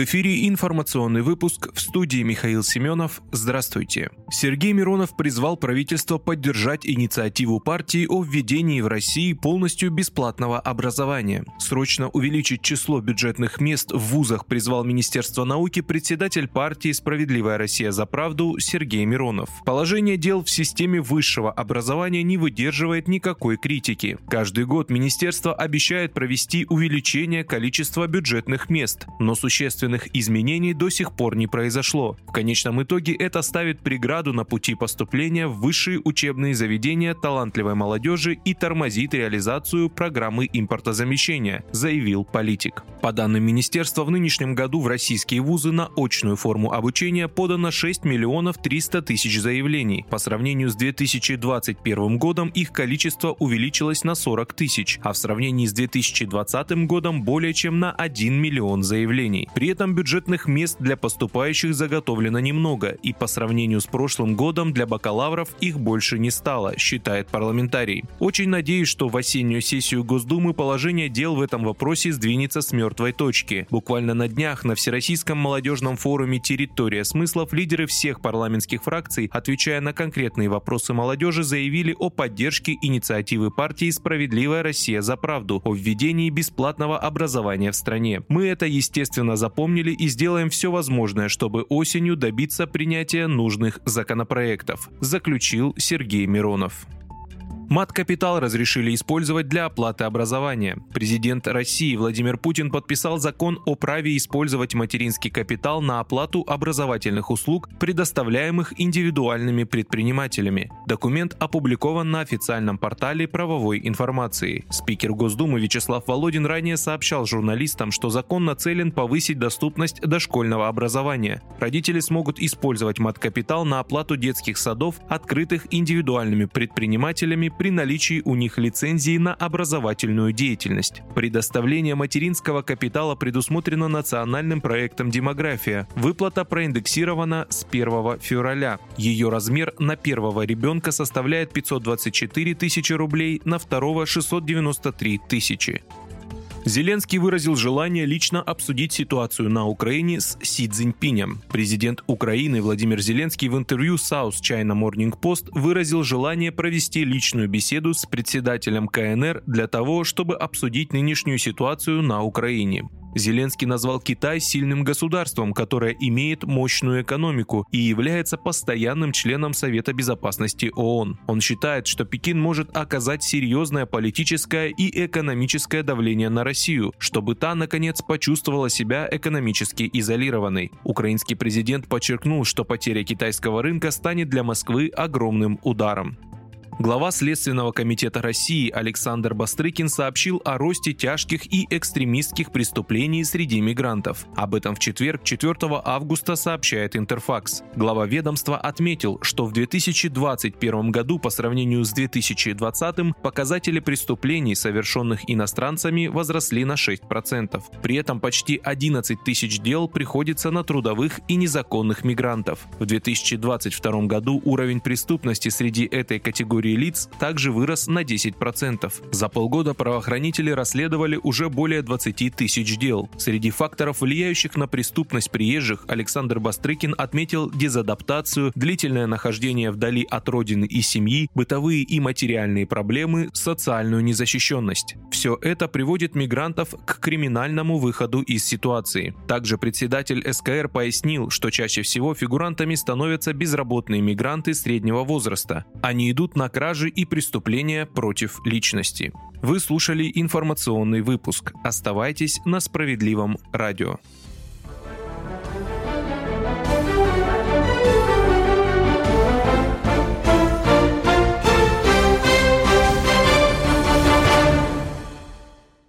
В эфире информационный выпуск в студии Михаил Семенов. Здравствуйте. Сергей Миронов призвал правительство поддержать инициативу партии о введении в России полностью бесплатного образования. Срочно увеличить число бюджетных мест в вузах призвал Министерство науки председатель партии «Справедливая Россия за правду» Сергей Миронов. Положение дел в системе высшего образования не выдерживает никакой критики. Каждый год министерство обещает провести увеличение количества бюджетных мест, но существенно существенных изменений до сих пор не произошло. В конечном итоге это ставит преграду на пути поступления в высшие учебные заведения талантливой молодежи и тормозит реализацию программы импортозамещения, заявил политик. По данным министерства, в нынешнем году в российские вузы на очную форму обучения подано 6 миллионов 300 тысяч заявлений. По сравнению с 2021 годом их количество увеличилось на 40 тысяч, а в сравнении с 2020 годом более чем на 1 миллион заявлений. При этом бюджетных мест для поступающих заготовлено немного, и по сравнению с прошлым годом для бакалавров их больше не стало, считает парламентарий. Очень надеюсь, что в осеннюю сессию Госдумы положение дел в этом вопросе сдвинется с мертвой точки. Буквально на днях на Всероссийском молодежном форуме «Территория смыслов» лидеры всех парламентских фракций, отвечая на конкретные вопросы молодежи, заявили о поддержке инициативы партии «Справедливая Россия за правду» о введении бесплатного образования в стране. Мы это, естественно, за запомнили и сделаем все возможное, чтобы осенью добиться принятия нужных законопроектов, заключил Сергей Миронов. Мат-капитал разрешили использовать для оплаты образования. Президент России Владимир Путин подписал закон о праве использовать материнский капитал на оплату образовательных услуг, предоставляемых индивидуальными предпринимателями. Документ опубликован на официальном портале правовой информации. Спикер Госдумы Вячеслав Володин ранее сообщал журналистам, что закон нацелен повысить доступность дошкольного образования. Родители смогут использовать мат-капитал на оплату детских садов, открытых индивидуальными предпринимателями при наличии у них лицензии на образовательную деятельность. Предоставление материнского капитала предусмотрено национальным проектом «Демография». Выплата проиндексирована с 1 февраля. Ее размер на первого ребенка составляет 524 тысячи рублей, на второго 693 тысячи. Зеленский выразил желание лично обсудить ситуацию на Украине с Си Цзиньпинем. Президент Украины Владимир Зеленский в интервью South China Morning Post выразил желание провести личную беседу с председателем КНР для того, чтобы обсудить нынешнюю ситуацию на Украине. Зеленский назвал Китай сильным государством, которое имеет мощную экономику и является постоянным членом Совета Безопасности ООН. Он считает, что Пекин может оказать серьезное политическое и экономическое давление на Россию, чтобы та, наконец, почувствовала себя экономически изолированной. Украинский президент подчеркнул, что потеря китайского рынка станет для Москвы огромным ударом. Глава Следственного комитета России Александр Бастрыкин сообщил о росте тяжких и экстремистских преступлений среди мигрантов. Об этом в четверг, 4 августа, сообщает Интерфакс. Глава ведомства отметил, что в 2021 году по сравнению с 2020 показатели преступлений, совершенных иностранцами, возросли на 6%. При этом почти 11 тысяч дел приходится на трудовых и незаконных мигрантов. В 2022 году уровень преступности среди этой категории категории лиц также вырос на 10%. За полгода правоохранители расследовали уже более 20 тысяч дел. Среди факторов, влияющих на преступность приезжих, Александр Бастрыкин отметил дезадаптацию, длительное нахождение вдали от родины и семьи, бытовые и материальные проблемы, социальную незащищенность. Все это приводит мигрантов к криминальному выходу из ситуации. Также председатель СКР пояснил, что чаще всего фигурантами становятся безработные мигранты среднего возраста. Они идут на кражи и преступления против личности. Вы слушали информационный выпуск. Оставайтесь на справедливом радио.